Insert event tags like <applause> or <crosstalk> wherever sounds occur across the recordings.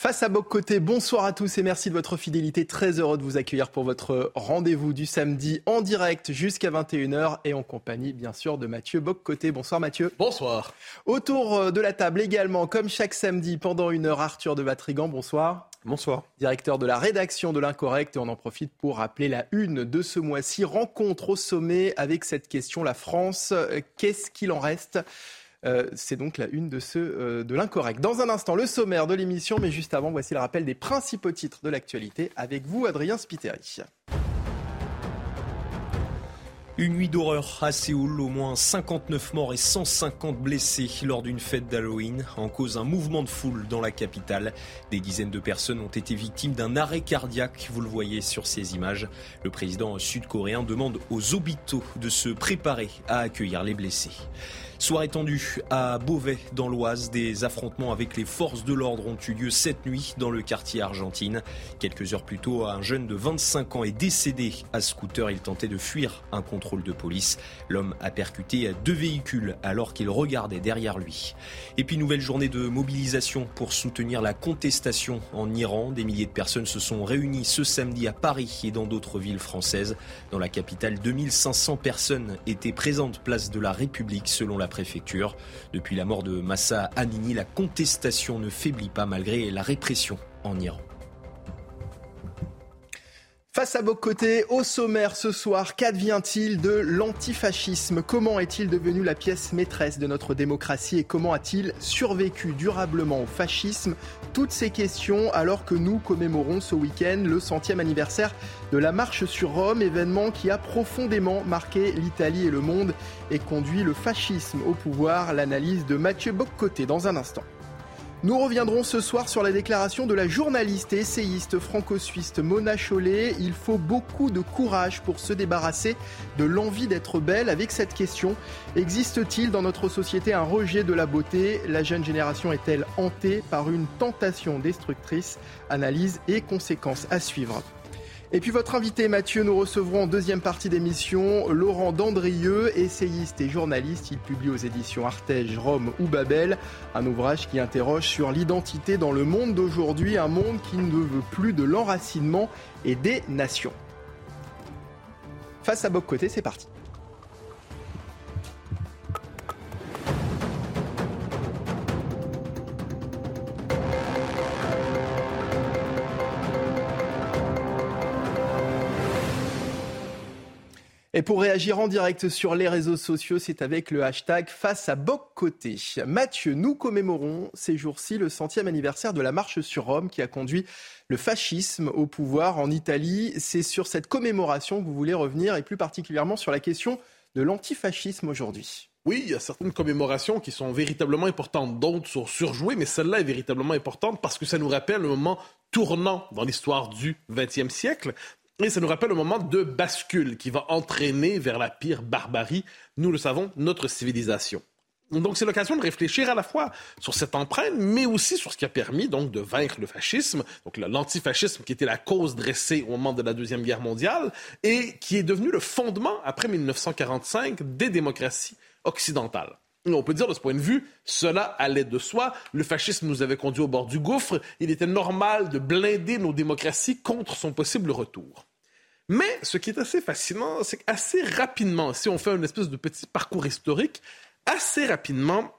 Face à Boc Côté, bonsoir à tous et merci de votre fidélité. Très heureux de vous accueillir pour votre rendez-vous du samedi en direct jusqu'à 21h et en compagnie bien sûr de Mathieu Boc Côté. Bonsoir Mathieu. Bonsoir. Autour de la table également, comme chaque samedi pendant une heure, Arthur de Vatrigan. Bonsoir. Bonsoir. Directeur de la rédaction de l'Incorrect et on en profite pour rappeler la une de ce mois-ci. Rencontre au sommet avec cette question, la France, qu'est-ce qu'il en reste? Euh, c'est donc la une de ce euh, de l'incorrect. Dans un instant, le sommaire de l'émission, mais juste avant, voici le rappel des principaux titres de l'actualité avec vous, Adrien Spiteri. Une nuit d'horreur à Séoul, au moins 59 morts et 150 blessés lors d'une fête d'Halloween. En cause un mouvement de foule dans la capitale. Des dizaines de personnes ont été victimes d'un arrêt cardiaque, vous le voyez sur ces images. Le président sud-coréen demande aux hôpitaux de se préparer à accueillir les blessés. Soirée tendue à Beauvais dans l'Oise. Des affrontements avec les forces de l'ordre ont eu lieu cette nuit dans le quartier argentine. Quelques heures plus tôt, un jeune de 25 ans est décédé à scooter. Il tentait de fuir un contrôle de police. L'homme a percuté deux véhicules alors qu'il regardait derrière lui. Et puis nouvelle journée de mobilisation pour soutenir la contestation en Iran. Des milliers de personnes se sont réunies ce samedi à Paris et dans d'autres villes françaises. Dans la capitale, 2500 personnes étaient présentes place de la République selon la préfecture. Depuis la mort de Massa Amini, la contestation ne faiblit pas malgré la répression en Iran. Face à côtés, au sommaire ce soir, qu'advient-il de l'antifascisme? Comment est-il devenu la pièce maîtresse de notre démocratie et comment a-t-il survécu durablement au fascisme? Toutes ces questions alors que nous commémorons ce week-end le centième anniversaire de la marche sur Rome, événement qui a profondément marqué l'Italie et le monde et conduit le fascisme au pouvoir. L'analyse de Mathieu Boccoté dans un instant. Nous reviendrons ce soir sur la déclaration de la journaliste et essayiste franco-suisse Mona Chollet. Il faut beaucoup de courage pour se débarrasser de l'envie d'être belle. Avec cette question, existe-t-il dans notre société un rejet de la beauté? La jeune génération est-elle hantée par une tentation destructrice? Analyse et conséquences à suivre. Et puis votre invité Mathieu, nous recevrons en deuxième partie d'émission Laurent Dandrieux, essayiste et journaliste. Il publie aux éditions Artege, Rome ou Babel un ouvrage qui interroge sur l'identité dans le monde d'aujourd'hui, un monde qui ne veut plus de l'enracinement et des nations. Face à Boc Côté, c'est parti. Et pour réagir en direct sur les réseaux sociaux, c'est avec le hashtag face à Boc Côté. Mathieu, nous commémorons ces jours-ci le centième anniversaire de la marche sur Rome qui a conduit le fascisme au pouvoir en Italie. C'est sur cette commémoration que vous voulez revenir et plus particulièrement sur la question de l'antifascisme aujourd'hui. Oui, il y a certaines commémorations qui sont véritablement importantes, d'autres sont surjouées, mais celle-là est véritablement importante parce que ça nous rappelle le moment tournant dans l'histoire du XXe siècle. Et ça nous rappelle un moment de bascule qui va entraîner vers la pire barbarie, nous le savons, notre civilisation. Donc c'est l'occasion de réfléchir à la fois sur cette empreinte, mais aussi sur ce qui a permis donc de vaincre le fascisme, donc l'antifascisme qui était la cause dressée au moment de la deuxième guerre mondiale et qui est devenu le fondement après 1945 des démocraties occidentales. On peut dire de ce point de vue, cela allait de soi. Le fascisme nous avait conduit au bord du gouffre. Il était normal de blinder nos démocraties contre son possible retour. Mais ce qui est assez fascinant, c'est qu'assez rapidement, si on fait une espèce de petit parcours historique, assez rapidement,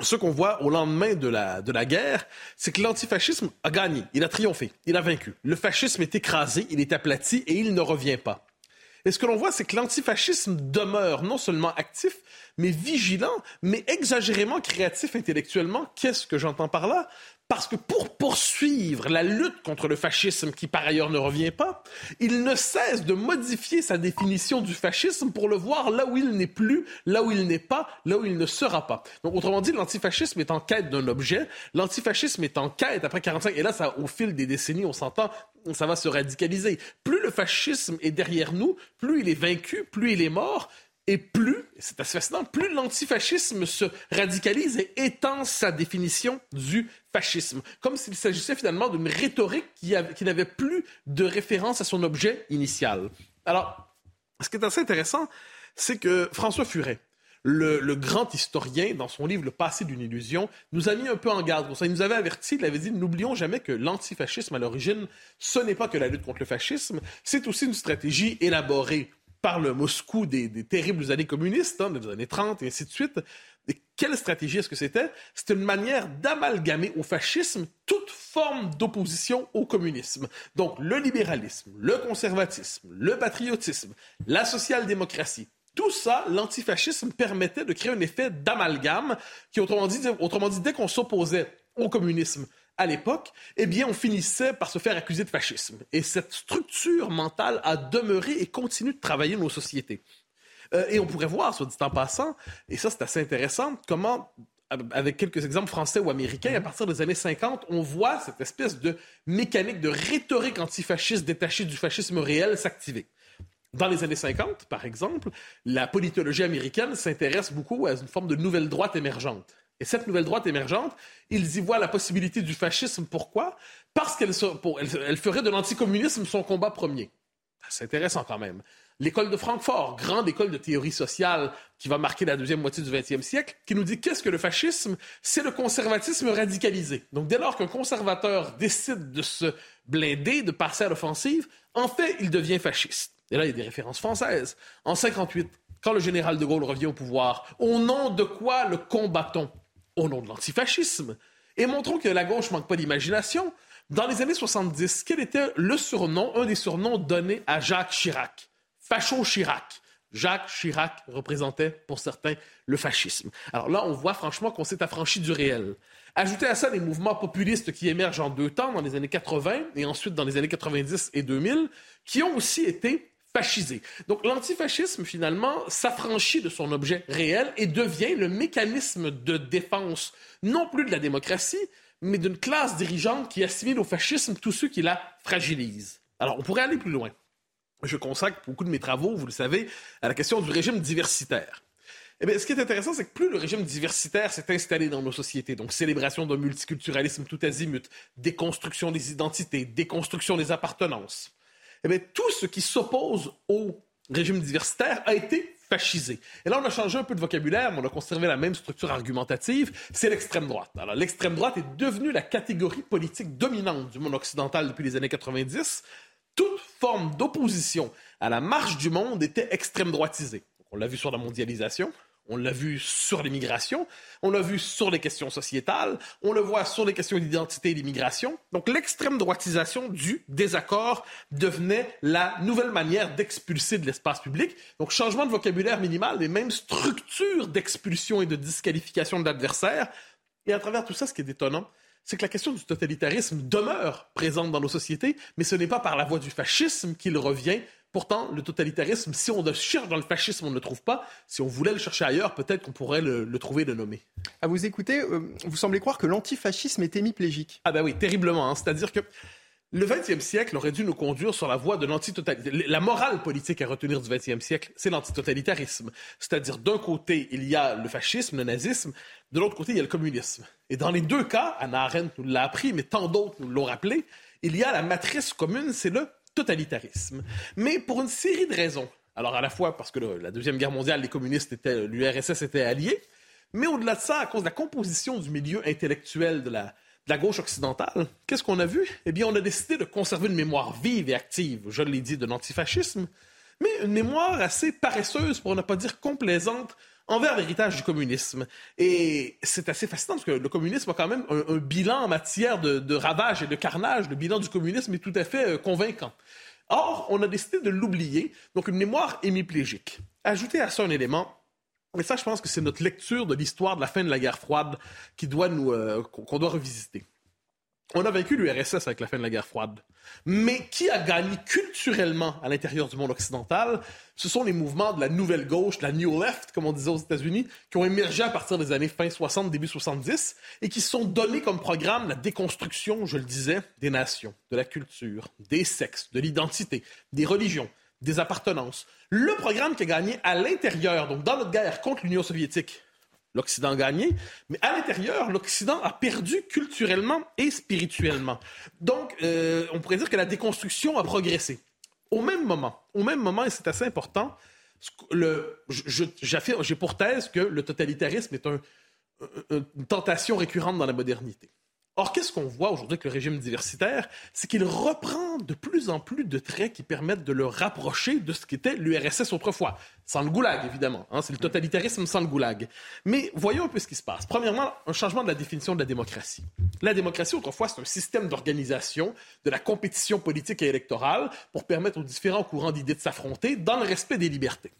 ce qu'on voit au lendemain de la, de la guerre, c'est que l'antifascisme a gagné, il a triomphé, il a vaincu. Le fascisme est écrasé, il est aplati et il ne revient pas. Et ce que l'on voit, c'est que l'antifascisme demeure non seulement actif, mais vigilant, mais exagérément créatif intellectuellement. Qu'est-ce que j'entends par là? Parce que pour poursuivre la lutte contre le fascisme, qui par ailleurs ne revient pas, il ne cesse de modifier sa définition du fascisme pour le voir là où il n'est plus, là où il n'est pas, là où il ne sera pas. Donc, autrement dit, l'antifascisme est en quête d'un objet, l'antifascisme est en quête après 45, et là, au fil des décennies, on s'entend, ça va se radicaliser. Plus le fascisme est derrière nous, plus il est vaincu, plus il est mort, et plus, c'est assez fascinant, plus l'antifascisme se radicalise et étend sa définition du fascisme, comme s'il s'agissait finalement d'une rhétorique qui, qui n'avait plus de référence à son objet initial. Alors, ce qui est assez intéressant, c'est que François Furet, le, grand historien, dans son livre Le passé d'une illusion, nous a mis un peu en garde pour. Il nous avait averti, il avait dit, n'oublions jamais que l'antifascisme, à l'origine, ce n'est pas que la lutte contre le fascisme, c'est aussi une stratégie élaborée par le Moscou des, terribles années communistes, hein, des années 30 et ainsi de suite. Et quelle stratégie est-ce que c'était? C'était une manière d'amalgamer au fascisme toute forme d'opposition au communisme. Donc le libéralisme, le conservatisme, le patriotisme, la social-démocratie, tout ça, l'antifascisme permettait de créer un effet d'amalgame qui, autrement dit, autrement dit dès qu'on s'opposait au communisme, à l'époque, eh bien, on finissait par se faire accuser de fascisme. Et cette structure mentale a demeuré et continue de travailler nos sociétés. Euh, et on pourrait voir, soit dit en passant, et ça c'est assez intéressant, comment, avec quelques exemples français ou américains, à partir des années 50, on voit cette espèce de mécanique de rhétorique antifasciste détachée du fascisme réel s'activer. Dans les années 50, par exemple, la politologie américaine s'intéresse beaucoup à une forme de nouvelle droite émergente. Et cette nouvelle droite émergente, ils y voient la possibilité du fascisme. Pourquoi? Parce qu'elle elle, ferait de l'anticommunisme son combat premier. C'est intéressant quand même. L'école de Francfort, grande école de théorie sociale qui va marquer la deuxième moitié du XXe siècle, qui nous dit qu'est-ce que le fascisme? C'est le conservatisme radicalisé. Donc dès lors qu'un conservateur décide de se blinder, de passer à l'offensive, en fait, il devient fasciste. Et là, il y a des références françaises. En 58, quand le général de Gaulle revient au pouvoir, au nom de quoi le combat-on? au nom de l'antifascisme. Et montrons que la gauche manque pas d'imagination. Dans les années 70, quel était le surnom, un des surnoms donnés à Jacques Chirac? Facho Chirac. Jacques Chirac représentait pour certains le fascisme. Alors là, on voit franchement qu'on s'est affranchi du réel. Ajoutez à ça les mouvements populistes qui émergent en deux temps, dans les années 80 et ensuite dans les années 90 et 2000, qui ont aussi été Donc l'antifascisme, finalement, s'affranchit de son objet réel et devient le mécanisme de défense, non plus de la démocratie, mais d'une classe dirigeante qui assimile au fascisme tous ceux qui la fragilisent. Alors, on pourrait aller plus loin. Je consacre beaucoup de mes travaux, vous le savez, à la question du régime diversitaire. Eh bien, ce qui est intéressant, c'est que plus le régime diversitaire s'est installé dans nos sociétés, donc célébration d'un multiculturalisme tout azimut, déconstruction des identités, déconstruction des appartenances, eh bien, tout ce qui s'oppose au régime diversitaire a été fascisé. Et là, on a changé un peu de vocabulaire, mais on a conservé la même structure argumentative, c'est l'extrême droite. Alors, l'extrême droite est devenue la catégorie politique dominante du monde occidental depuis les années 90. Toute forme d'opposition à la marche du monde était extrême droitisée. On l'a vu sur la mondialisation, on l'a vu sur l'immigration, on l'a vu sur les questions sociétales, on le voit sur les questions d'identité et d'immigration. Donc l'extrême droitisation du désaccord devenait la nouvelle manière d'expulser de l'espace public. Donc changement de vocabulaire minimal, les mêmes structures d'expulsion et de disqualification de l'adversaire. Et à travers tout ça, ce qui est étonnant, c'est que la question du totalitarisme demeure présente dans nos sociétés, mais ce n'est pas par la voie du fascisme qu'il revient, Pourtant, le totalitarisme, si on le cherche dans le fascisme, on ne le trouve pas. Si on voulait le chercher ailleurs, peut-être qu'on pourrait le, trouver et le nommer. À vous écouter, euh, vous semblez croire que l'antifascisme est hémiplégique. Ah ben oui, terriblement. Hein. C'est-à-dire que le XXe siècle aurait dû nous conduire sur la voie de l'antitotalitarisme. La morale politique à retenir du XXe siècle, c'est l'antitotalitarisme. C'est-à-dire, d'un côté, il y a le fascisme, le nazisme, de l'autre côté, il y a le communisme. Et dans les deux cas, Anna Arendt nous l'a appris, mais tant d'autres nous l'ont rappelé, il y a la matrice commune, c'est le totalitarisme. Mais pour une série de raisons. Alors à la fois parce que la Deuxième Guerre mondiale, les communistes étaient, l'URSS était alliés, mais au-delà de ça, à cause de la composition du milieu intellectuel de la, de la gauche occidentale, qu'est-ce qu'on a vu? Eh bien, on a décidé de conserver une mémoire vive et active, je l'ai dit, de l'antifascisme, mais une mémoire assez paresseuse, pour ne pas dire complaisante, envers l'héritage du communisme. Et c'est assez fascinant parce que le communisme a quand même un, bilan en matière de, de, ravage et de carnage. Le bilan du communisme est tout à fait euh, convaincant. Or, on a décidé de l'oublier, donc une mémoire hémiplégique. Ajouter à ça un élément, et ça, je pense que c'est notre lecture de l'histoire de la fin de la guerre froide qui doit nous, euh, qu'on doit revisiter. On a vaincu l'URSS avec la fin de la guerre froide. Mais qui a gagné culturellement à l'intérieur du monde occidental Ce sont les mouvements de la nouvelle gauche, la New Left, comme on disait aux États-Unis, qui ont émergé à partir des années fin 60, début 70, et qui sont donnés comme programme la déconstruction, je le disais, des nations, de la culture, des sexes, de l'identité, des religions, des appartenances. Le programme qui a gagné à l'intérieur, donc dans notre guerre contre l'Union soviétique, l'Occident a gagné, mais à l'intérieur, l'Occident a perdu culturellement et spirituellement. Donc, euh, on pourrait dire que la déconstruction a progressé. Au même moment, au même moment, et c'est assez important, j'ai pour thèse que le totalitarisme est une tentation récurrente dans la modernité. Or, qu'est-ce qu'on voit aujourd'hui avec le régime diversitaire? C'est qu'il reprend de plus en plus de traits qui permettent de le rapprocher de ce qu'était l'URSS autrefois. Sans le goulag, évidemment. Hein, c'est le totalitarisme sans le goulag. Mais voyons un peu ce qui se passe. Premièrement, un changement de la définition de la démocratie. La démocratie, autrefois, c'est un système d'organisation de la compétition politique et électorale pour permettre aux différents courants d'idées de s'affronter dans le respect des libertés.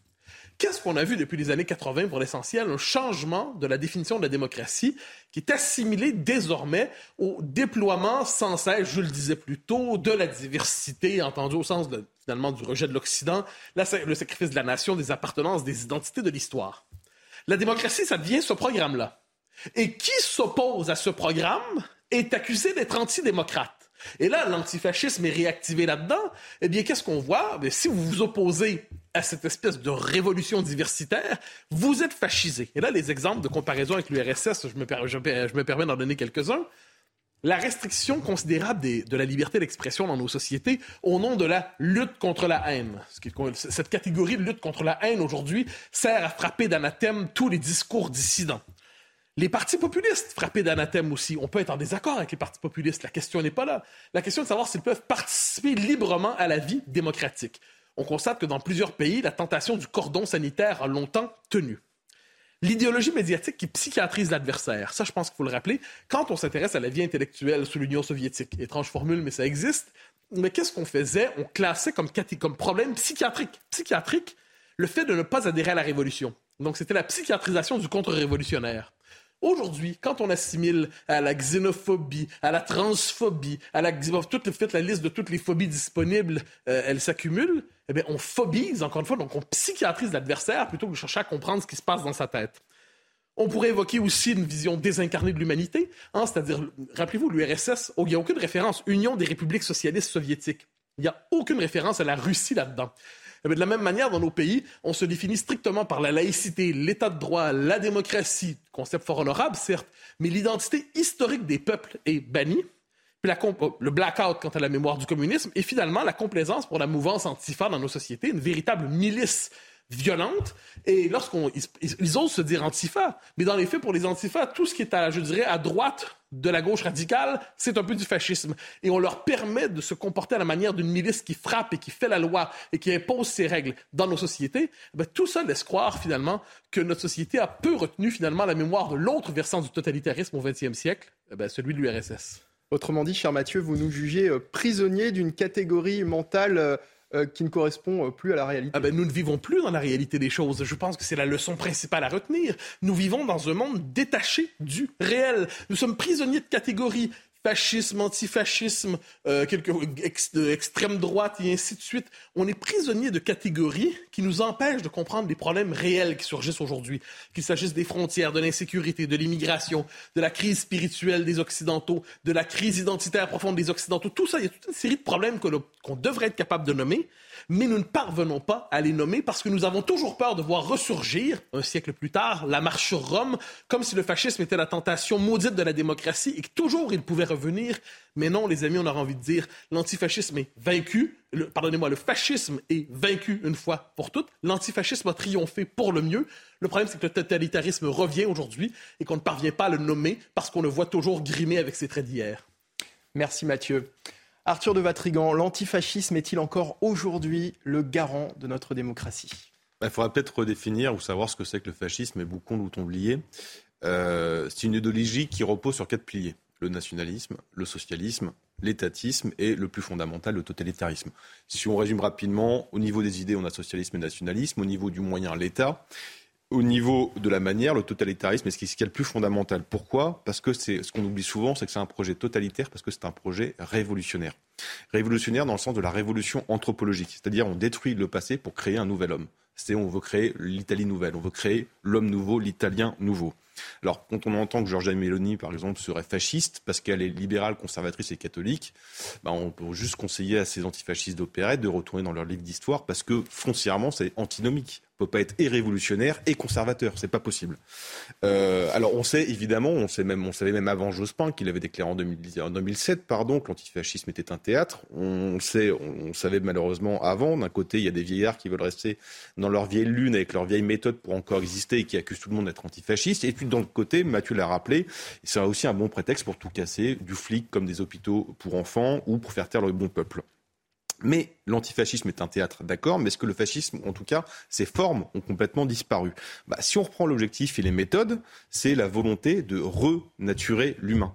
Qu'est-ce qu'on a vu depuis les années 80 pour l'essentiel? Un changement de la définition de la démocratie qui est assimilé désormais au déploiement sans cesse, je le disais plus tôt, de la diversité, entendu au sens finalement du rejet de l'Occident, le sacrifice de la nation, des appartenances, des identités de l'histoire. La démocratie, ça devient ce programme-là. Et qui s'oppose à ce programme est accusé d'être antidémocrate. Et là, l'antifascisme est réactivé là-dedans. Eh bien, qu'est-ce qu'on voit? Eh si vous vous opposez à cette espèce de révolution diversitaire, vous êtes fascisé. Et là, les exemples de comparaison avec l'URSS, je me, je, me permets d'en donner quelques-uns. La restriction considérable de la liberté d'expression dans nos sociétés au nom de la lutte contre la haine. Cette catégorie de lutte contre la haine aujourd'hui sert à frapper d'anathème tous les discours dissidents. Les partis populistes frappés d'anathème aussi. On peut être en désaccord avec les partis populistes. La question n'est pas là. La question est de savoir s'ils peuvent participer librement à la vie démocratique. On constate que dans plusieurs pays, la tentation du cordon sanitaire a longtemps tenu. L'idéologie médiatique qui psychiatrise l'adversaire, ça je pense qu'il faut le rappeler, quand on s'intéresse à la vie intellectuelle sous l'Union soviétique, étrange formule mais ça existe, mais qu'est-ce qu'on faisait? On classait comme, problème psychiatrique, psychiatrique le fait de ne pas adhérer à la révolution. Donc c'était la psychiatrisation du contre-révolutionnaire. Aujourd'hui, quand on assimile à la xénophobie, à la transphobie, à la toute, la liste de toutes les phobies disponibles, euh, elles s'accumulent. Eh bien, on phobise encore une fois, donc on psychiatrise l'adversaire plutôt que de chercher à comprendre ce qui se passe dans sa tête. On pourrait évoquer aussi une vision désincarnée de l'humanité, hein, c'est-à-dire, rappelez-vous, l'URSS, il n'y a aucune référence, Union des républiques socialistes soviétiques. Il n'y a aucune référence à la Russie là-dedans. Eh de la même manière, dans nos pays, on se définit strictement par la laïcité, l'état de droit, la démocratie, concept fort honorable, certes, mais l'identité historique des peuples est bannie. La le blackout quant à la mémoire du communisme et finalement la complaisance pour la mouvance antifa dans nos sociétés, une véritable milice violente. Et lorsqu'on ils, osent se dire antifa, mais dans les faits, pour les antifa, tout ce qui est à, je dirais, à droite de la gauche radicale, c'est un peu du fascisme. Et on leur permet de se comporter à la manière d'une milice qui frappe et qui fait la loi et qui impose ses règles dans nos sociétés. Eh tout ça laisse croire finalement que notre société a peu retenu finalement la mémoire de l'autre versant du totalitarisme au XXe siècle, eh celui de l'URSS. Autrement dit, cher Mathieu, vous nous jugez euh, prisonniers d'une catégorie mentale euh, euh, qui ne correspond plus à la réalité. Ah ben, nous ne vivons plus dans la réalité des choses. Je pense que c'est la leçon principale à retenir. Nous vivons dans un monde détaché du réel. Nous sommes prisonniers de catégories fascisme, antifascisme, euh, quelques extrême droite et ainsi de suite. On est prisonnier de catégories qui nous empêchent de comprendre les problèmes réels qui surgissent aujourd'hui, qu'il s'agisse des frontières, de l'insécurité, de l'immigration, de la crise spirituelle des Occidentaux, de la crise identitaire profonde des Occidentaux. Tout ça, il y a toute une série de problèmes qu'on devrait être capable de nommer mais nous ne parvenons pas à les nommer parce que nous avons toujours peur de voir ressurgir, un siècle plus tard, la marche sur Rome, comme si le fascisme était la tentation maudite de la démocratie et que toujours il pouvait revenir. Mais non, les amis, on aurait envie de dire, l'antifascisme est vaincu, pardonnez-moi, le fascisme est vaincu une fois pour toutes, l'antifascisme a triomphé pour le mieux. Le problème, c'est que le totalitarisme revient aujourd'hui et qu'on ne parvient pas à le nommer parce qu'on le voit toujours grimer avec ses traits d'hier. Merci Mathieu. Arthur de Vatrigan, l'antifascisme est-il encore aujourd'hui le garant de notre démocratie? Bah, Il faudra peut-être redéfinir ou savoir ce que c'est que le fascisme et boucon ou oublié. Euh, c'est une idéologie qui repose sur quatre piliers le nationalisme, le socialisme l'étatisme et le plus fondamental, le totalitarisme. Si on résume rapidement, au niveau des idées, on a socialisme et nationalisme, au niveau du moyen, l'État. Au niveau de la manière, le totalitarisme est ce qui est le plus fondamental? Pourquoi? Parce que c'est ce qu'on oublie souvent, c'est que c'est un projet totalitaire, parce que c'est un projet révolutionnaire. Révolutionnaire dans le sens de la révolution anthropologique, c'est-à-dire on détruit le passé pour créer un nouvel homme. C'est on veut créer l'Italie nouvelle, on veut créer l'homme nouveau, l'Italien nouveau. Alors, quand on entend que Giorgia Meloni, par exemple, serait fasciste parce qu'elle est libérale, conservatrice et catholique, bah, on peut juste conseiller à ces antifascistes d'opérette de retourner dans leur livre d'histoire parce que foncièrement, c'est antinomique peut pas être et révolutionnaire et conservateur, c'est pas possible. Euh, alors on sait évidemment, on sait même, on savait même avant Jospin qu'il avait déclaré en, 2007, pardon, que l'antifascisme était un théâtre. On sait, on, savait malheureusement avant. D'un côté, il y a des vieillards qui veulent rester dans leur vieille lune avec leur vieille méthode pour encore exister et qui accusent tout le monde d'être antifasciste. Et puis l'autre côté, Mathieu l'a rappelé, c'est aussi un bon prétexte pour tout casser, du flic comme des hôpitaux pour enfants ou pour faire taire le bon peuple. Mais l'antifascisme est un théâtre, d'accord, mais est-ce que le fascisme, en tout cas, ses formes ont complètement disparu? Bah, Si on reprend l'objectif et les méthodes, c'est la volonté de renaturer l'humain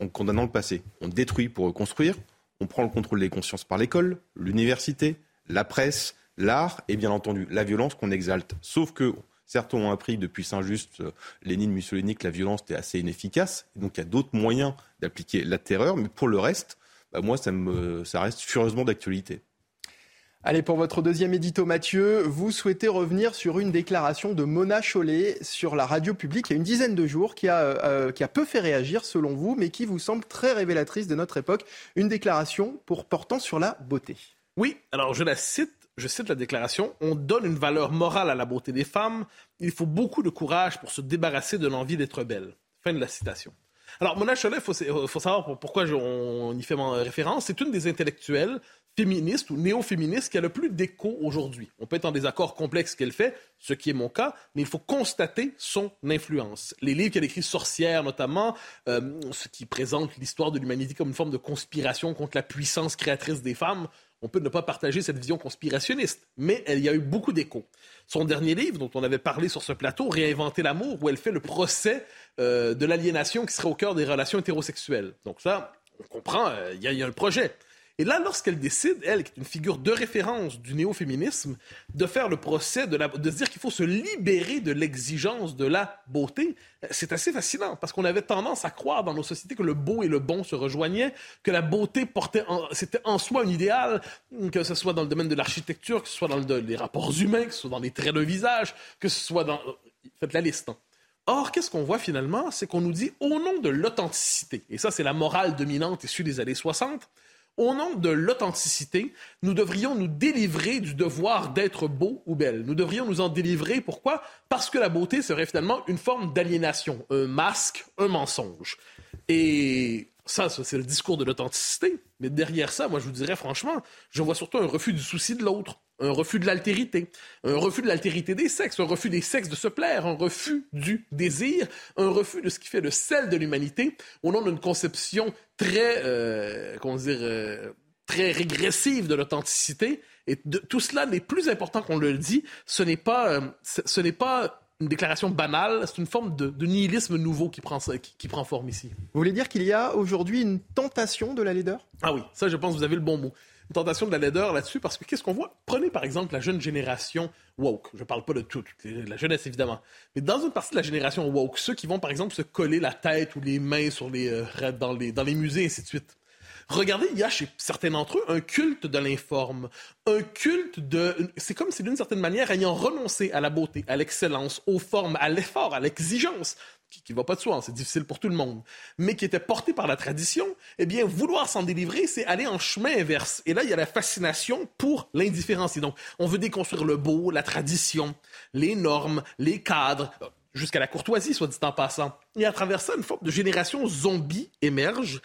en condamnant le passé. On détruit pour reconstruire, on prend le contrôle des consciences par l'école, l'université, la presse, l'art et bien entendu la violence qu'on exalte. Sauf que certains ont appris depuis Saint-Just, euh, Lénine, Mussolini, que la violence était assez inefficace. Donc il y a d'autres moyens d'appliquer la terreur, mais pour le reste, bah, moi, ça, me, ça reste furieusement d'actualité. Allez, pour votre deuxième édito, Mathieu, vous souhaitez revenir sur une déclaration de Mona Chollet sur la radio publique il y a une dizaine de jours qui a, euh, qui a peu fait réagir selon vous, mais qui vous semble très révélatrice de notre époque. Une déclaration pour portant sur la beauté. Oui, alors je la cite. Je cite la déclaration, on donne une valeur morale à la beauté des femmes, il faut beaucoup de courage pour se débarrasser de l'envie d'être belle. Fin de la citation. Alors, Mona Chollet, il faut, savoir pourquoi on y fait référence. C'est une des intellectuelles féministes ou néo-féministes qui a le plus d'écho aujourd'hui. On peut être en désaccord complexe qu'elle fait, ce qui est mon cas, mais il faut constater son influence. Les livres qu'elle écrit, Sorcière notamment, euh, ce qui présente l'histoire de l'humanité comme une forme de conspiration contre la puissance créatrice des femmes, on peut ne pas partager cette vision conspirationniste, mais il y a eu beaucoup d'échos. Son dernier livre, dont on avait parlé sur ce plateau, Réinventer l'amour, où elle fait le procès euh, de l'aliénation qui serait au cœur des relations hétérosexuelles. Donc ça, on comprend, euh, il y, a un projet. Et là, lorsqu'elle décide, elle, qui est une figure de référence du néo-féminisme, de faire le procès, de, de se dire qu'il faut se libérer de l'exigence de la beauté, c'est assez fascinant parce qu'on avait tendance à croire dans nos sociétés que le beau et le bon se rejoignaient, que la beauté portait, c'était en soi un idéal, que ce soit dans le domaine de l'architecture, que ce soit dans le, les rapports humains, que ce soit dans les traits de visage, que ce soit dans, faites la liste. Hein. Or, qu'est-ce qu'on voit finalement? C'est qu'on nous dit au nom de l'authenticité, et ça c'est la morale dominante issue des années 60, au nom de l'authenticité, nous devrions nous délivrer du devoir d'être beau ou belle. Nous devrions nous en délivrer. Pourquoi? Parce que la beauté serait finalement une forme d'aliénation, un masque, un mensonge. Et ça, c'est le discours de l'authenticité. Mais derrière ça, moi, je vous dirais franchement, je vois surtout un refus du souci de l'autre, un refus de l'altérité, un refus de l'altérité des sexes, un refus des sexes de se plaire, un refus du désir, un refus de ce qui fait le sel de l'humanité, au nom d'une conception très, euh, comment dire, euh, très régressive de l'authenticité. Et tout cela n'est plus important qu'on le dit. Ce n'est pas, euh, ce n'est pas une déclaration banale, c'est une forme de, nihilisme nouveau qui prend, qui, prend forme ici. Vous voulez dire qu'il y a aujourd'hui une tentation de la laideur? Ah oui, ça je pense que vous avez le bon mot. Une tentation de la laideur là-dessus, parce que qu'est-ce qu'on voit? Prenez par exemple la jeune génération woke. Je ne parle pas de toute, la jeunesse évidemment. Mais dans une partie de la génération woke, ceux qui vont par exemple se coller la tête ou les mains sur les, euh, dans, les, dans les musées et ainsi de suite. Regardez, il y a chez certains d'entre eux un culte de l'informe, un culte de... C'est comme si d'une certaine manière, ayant renoncé à la beauté, à l'excellence, aux formes, à l'effort, à l'exigence, qui ne va pas de soi, hein, c'est difficile pour tout le monde, mais qui était porté par la tradition, eh bien, vouloir s'en délivrer, c'est aller en chemin inverse. Et là, il y a la fascination pour l'indifférence. Donc, on veut déconstruire le beau, la tradition, les normes, les cadres, jusqu'à la courtoisie, soit dit en passant. Et à travers ça, une forme de génération zombie émerge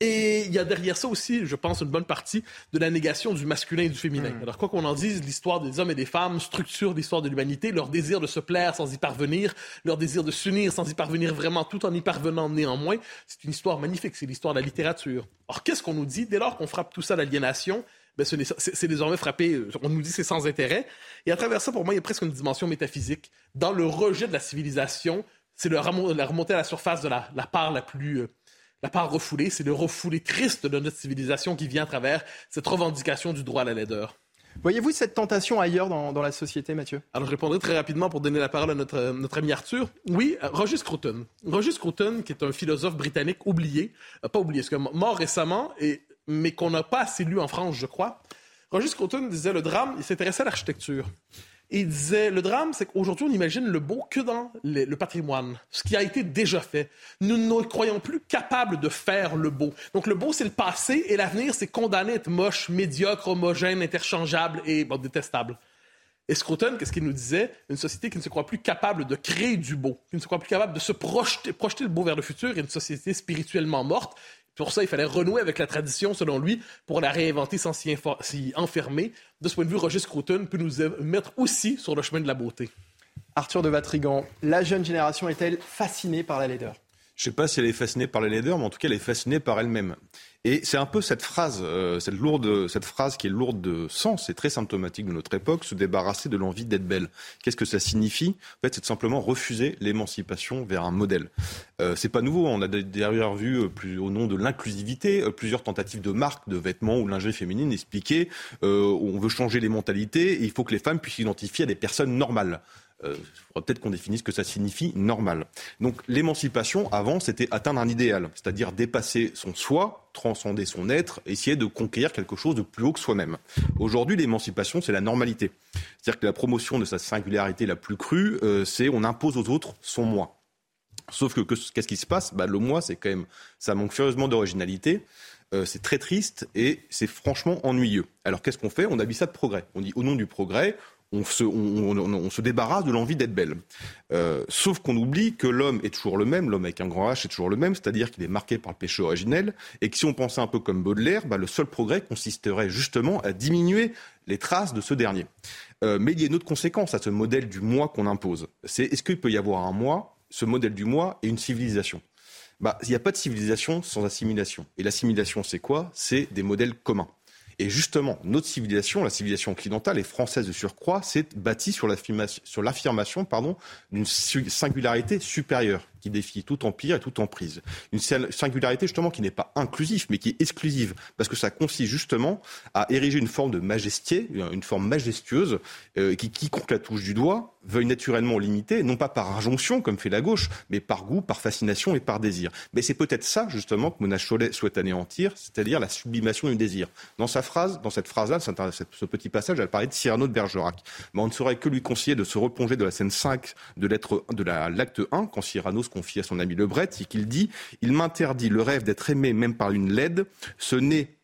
et il y a derrière ça aussi, je pense, une bonne partie de la négation du masculin et du féminin. Hmm. Alors, quoi qu'on en dise, l'histoire des hommes et des femmes structure l'histoire de l'humanité, leur désir de se plaire sans y parvenir, leur désir de s'unir sans y parvenir vraiment, tout en y parvenant néanmoins. C'est une histoire magnifique, c'est l'histoire de la littérature. Or, qu'est-ce qu'on nous dit? Dès lors qu'on frappe tout ça d'aliénation ben, c'est désormais frappé, euh, on nous dit c'est sans intérêt. Et à travers ça, pour moi, il y a presque une dimension métaphysique. Dans le rejet de la civilisation, c'est la remontée à la surface de la, part la plus, euh, la part refoulée, c'est le refoulé triste de notre civilisation qui vient à travers cette revendication du droit à la laideur. Voyez-vous cette tentation ailleurs dans, dans, la société, Mathieu? Alors, je répondrai très rapidement pour donner la parole à notre, notre ami Arthur. Oui, Roger Scruton. Roger Scruton, qui est un philosophe britannique oublié, euh, pas oublié, parce que mort récemment, et, mais qu'on n'a pas assez lu en France, je crois. Roger Scruton disait le drame, il s'intéressait à l'architecture il disait, le drame, c'est qu'aujourd'hui, on imagine le beau que dans le, patrimoine, ce qui a été déjà fait. Nous ne croyons plus capables de faire le beau. Donc, le beau, c'est le passé, et l'avenir, c'est condamné à être moche, médiocre, homogène, interchangeable et détestable. Et Scruton, qu'est-ce qu'il nous disait? Une société qui ne se croit plus capable de créer du beau, qui ne se croit plus capable de se projeter, projeter le beau vers le futur, et une société spirituellement morte. Pour ça, il fallait renouer avec la tradition, selon lui, pour la réinventer sans s'y enfermer. De ce point de vue, Roger Scruton peut nous mettre aussi sur le chemin de la beauté. Arthur de Vatrigan, la jeune génération est-elle fascinée par la laideur? Je ne sais pas si elle est fascinée par la laideur, mais en tout cas, elle est fascinée par elle-même. Et c'est un peu cette phrase, euh, cette lourde, cette phrase qui est lourde de sens et très symptomatique de notre époque, se débarrasser de l'envie d'être belle. Qu'est-ce que ça signifie? En fait, c'est simplement refuser l'émancipation vers un modèle. Euh, c'est pas nouveau. On a derrière vu, euh, plus, au nom de l'inclusivité, euh, plusieurs tentatives de marques de vêtements ou lingerie féminine expliquer euh, on veut changer les mentalités et il faut que les femmes puissent s'identifier à des personnes normales. Euh, faudrait peut-être qu'on définisse ce que ça signifie normal. Donc l'émancipation, avant, c'était atteindre un idéal, c'est-à-dire dépasser son soi, transcender son être, essayer de conquérir quelque chose de plus haut que soi-même. Aujourd'hui, l'émancipation, c'est la normalité. C'est-à-dire que la promotion de sa singularité la plus crue, euh, c'est on impose aux autres son moi. Sauf que qu'est-ce qui se passe? Bah, Le moi, c'est quand même, ça manque furieusement d'originalité. Euh, c'est très triste et c'est franchement ennuyeux. Alors qu'est-ce qu'on fait? On habille ça de progrès. On dit au nom du progrès, on se, débarrasse de l'envie d'être belle. Euh, sauf qu'on oublie que l'homme est toujours le même, l'homme avec un grand H est toujours le même, c'est-à-dire qu'il est marqué par le péché originel, et que si on pensait un peu comme Baudelaire, bah, le seul progrès consisterait justement à diminuer les traces de ce dernier. Euh, mais il y a une autre conséquence à ce modèle du moi qu'on impose. C'est est-ce qu'il peut y avoir un moi, ce modèle du moi, et une civilisation? Bah, Il n'y a pas de civilisation sans assimilation. Et l'assimilation, c'est quoi? C'est des modèles communs. Et justement, notre civilisation, la civilisation occidentale et française de surcroît, s'est bâtie sur l'affirmation d'une singularité supérieure qui défie tout empire et toute emprise. Une singularité justement qui n'est pas inclusive, mais qui est exclusive, parce que ça consiste justement à ériger une forme de majesté, une forme majestueuse, euh, qui, quiconque la touche du doigt, veuille naturellement limiter, non pas par injonction, comme fait la gauche, mais par goût, par fascination et par désir. Mais c'est peut-être ça, justement, que Mona Chollet souhaite anéantir, c'est-à-dire la sublimation du désir. Dans sa phrase, dans cette phrase-là, ce petit passage, elle parlait de Cyrano de Bergerac. Mais on ne saurait que lui conseiller de se replonger de la scène 5 de l'acte 1, quand Cyrano se confie à son ami Lebret, c'est qu'il dit Il m'interdit le rêve d'être aimé même par une laide, ce nez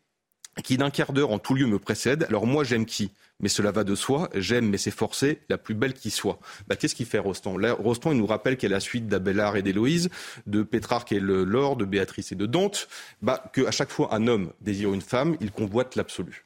qui d'un quart d'heure en tout lieu me précède. Alors moi j'aime qui? Mais cela va de soi. J'aime, mais c'est forcé, la plus belle qui soit. Bah, Qu'est-ce qu'il fait Rostand Rostand, il nous rappelle qu'elle est la suite d'Abélard et d'Héloïse, de Pétrarque et le Laure, de Béatrice et de Dante, bah, qu'à chaque fois un homme désire une femme, il convoite l'absolu.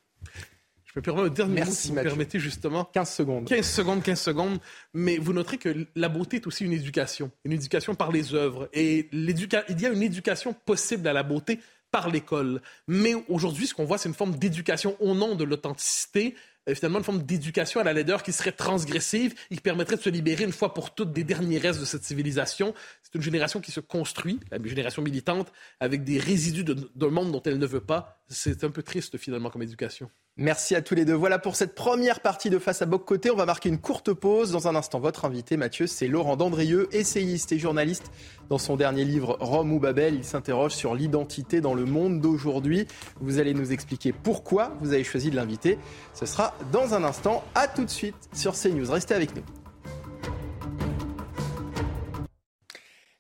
Je me permets un dernier Merci, mot, si vous me permettez justement. 15 secondes. 15 secondes, 15 secondes. Mais vous noterez que la beauté est aussi une éducation. Une éducation par les œuvres. Et il y a une éducation possible à la beauté par l'école. Mais aujourd'hui, ce qu'on voit, c'est une forme d'éducation au nom de l'authenticité, euh, finalement une forme d'éducation à la laideur qui serait transgressive et qui permettrait de se libérer une fois pour toutes des derniers restes de cette civilisation. C'est une génération qui se construit, la génération militante, avec des résidus d'un monde dont elle ne veut pas. C'est un peu triste finalement comme éducation. Merci à tous les deux. Voilà pour cette première partie de Face à Boc Côté. On va marquer une courte pause. Dans un instant, votre invité, Mathieu, c'est Laurent Dandrieux, essayiste et journaliste. Dans son dernier livre, Rome ou Babel, il s'interroge sur l'identité dans le monde d'aujourd'hui. Vous allez nous expliquer pourquoi vous avez choisi de l'inviter. Ce sera dans un instant. À tout de suite sur CNews. Restez avec nous.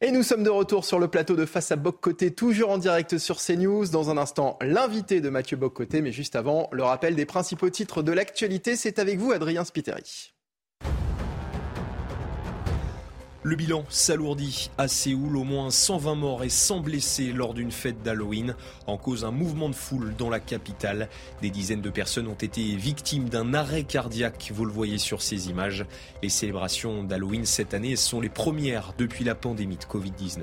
Et nous sommes de retour sur le plateau de Face à Boc-Côté, toujours en direct sur CNews. Dans un instant, l'invité de Mathieu Boc-Côté, mais juste avant, le rappel des principaux titres de l'actualité. C'est avec vous, Adrien Spiteri. Le bilan s'alourdit à Séoul, au moins 120 morts et 100 blessés lors d'une fête d'Halloween. En cause un mouvement de foule dans la capitale. Des dizaines de personnes ont été victimes d'un arrêt cardiaque, vous le voyez sur ces images. Les célébrations d'Halloween cette année sont les premières depuis la pandémie de Covid-19.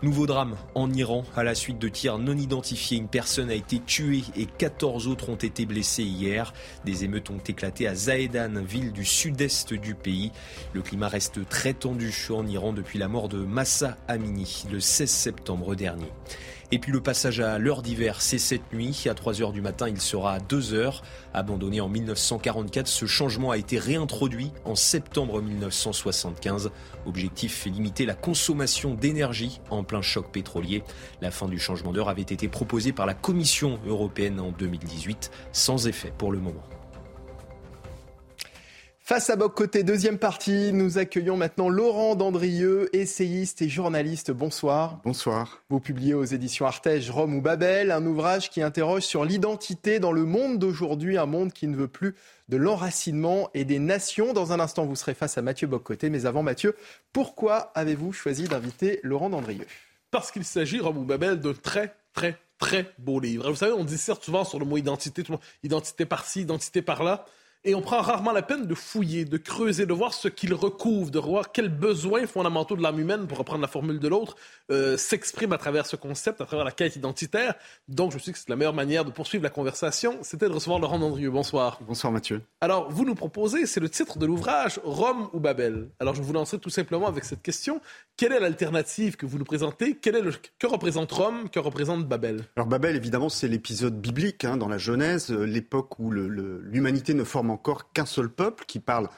Nouveau drame en Iran. À la suite de tirs non identifiés, une personne a été tuée et 14 autres ont été blessés hier. Des émeutes ont éclaté à Zahedan, ville du sud-est du pays. Le climat reste très tendu en Iran depuis la mort de Massa Amini le 16 septembre dernier. Et puis le passage à l'heure d'hiver, c'est cette nuit. À 3 heures du matin, il sera à 2 heures. Abandonné en 1944, ce changement a été réintroduit en septembre 1975. Objectif limiter la consommation d'énergie en plein choc pétrolier. La fin du changement d'heure avait été proposée par la Commission européenne en 2018, sans effet pour le moment. Face à Boc Côté, deuxième partie, nous accueillons maintenant Laurent Dandrieux, essayiste et journaliste. Bonsoir. Bonsoir. Vous publiez aux éditions Artege Rome ou Babel, un ouvrage qui interroge sur l'identité dans le monde d'aujourd'hui, un monde qui ne veut plus de l'enracinement et des nations. Dans un instant, vous serez face à Mathieu Bock-Côté. Mais avant, Mathieu, pourquoi avez-vous choisi d'inviter Laurent Dandrieux? Parce qu'il s'agit, Rome ou Babel, d'un très, très, très beau livre. Vous savez, on disserte souvent sur le mot identité, identité par-ci, identité par-là et on prend rarement la peine de fouiller, de creuser, de voir ce qu'il recouvre, de voir quels besoins fondamentaux de l'âme humaine, pour reprendre la formule de l'autre, euh, s'expriment à travers ce concept, à travers la quête identitaire. Donc, je me suis dit que c'est la meilleure manière de poursuivre la conversation, c'était de recevoir Laurent Dandrieux. Bonsoir. Bonsoir Mathieu. Alors, vous nous proposez, c'est le titre de l'ouvrage, Rome ou Babel. Alors, je vous lancerai tout simplement avec cette question. Quelle est l'alternative que vous nous présentez? Quel est le... Que représente Rome? Que représente Babel? Alors, Babel, évidemment, c'est l'épisode biblique hein, dans la Genèse, euh, l'époque où l'humanité ne forme encore qu'un seul peuple qui parle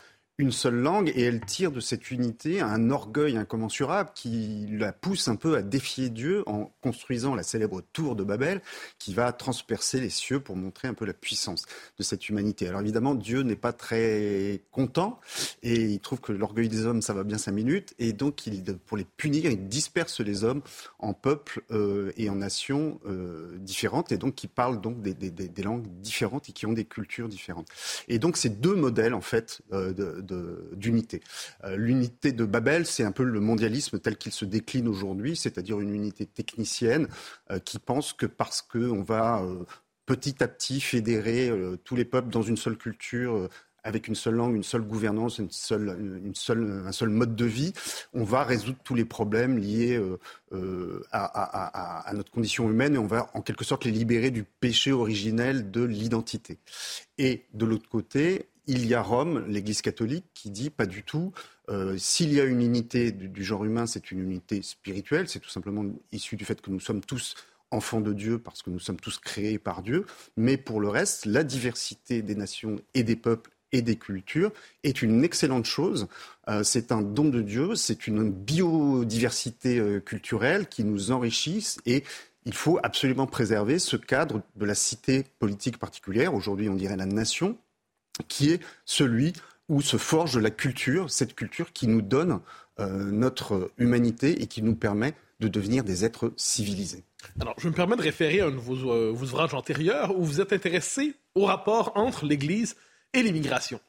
une seule langue et elle tire de cette unité un orgueil incommensurable qui la pousse un peu à défier Dieu en construisant la célèbre tour de Babel qui va transpercer les cieux pour montrer un peu la puissance de cette humanité. Alors évidemment, Dieu n'est pas très content et il trouve que l'orgueil des hommes, ça va bien cinq minutes et donc il, pour les punir, il disperse les hommes en peuples euh, et en nations euh, différentes et donc qui parlent donc des, langues différentes et qui ont des cultures différentes. Et donc ces deux modèles en fait euh, de d'unité. Euh, l'unité de Babel, c'est un peu le mondialisme tel qu'il se décline aujourd'hui, c'est-à-dire une unité technicienne euh, qui pense que parce qu'on va euh, petit à petit fédérer tous les peuples dans une seule culture, avec une seule langue, une seule gouvernance, une seule, un seul mode de vie, on va résoudre tous les problèmes liés à, à, notre condition humaine et on va en quelque sorte les libérer du péché originel de l'identité. Et de l'autre côté, il y a Rome, l'Église catholique, qui dit pas du tout. Euh, s'il y a une unité du, genre humain, c'est une unité spirituelle. C'est tout simplement issu du fait que nous sommes tous enfants de Dieu parce que nous sommes tous créés par Dieu. Mais pour le reste, la diversité des nations et des peuples et des cultures est une excellente chose. Euh, c'est un don de Dieu, c'est une biodiversité euh, culturelle qui nous enrichit et il faut absolument préserver ce cadre de la cité politique particulière. Aujourd'hui, on dirait la nation, qui est celui où se forge la culture, cette culture qui nous donne euh, notre humanité et qui nous permet de devenir des êtres civilisés. Alors, je me permets de référer à un de vos, euh, ouvrages antérieurs où vous êtes intéressé au rapport entre l'Église et l'immigration.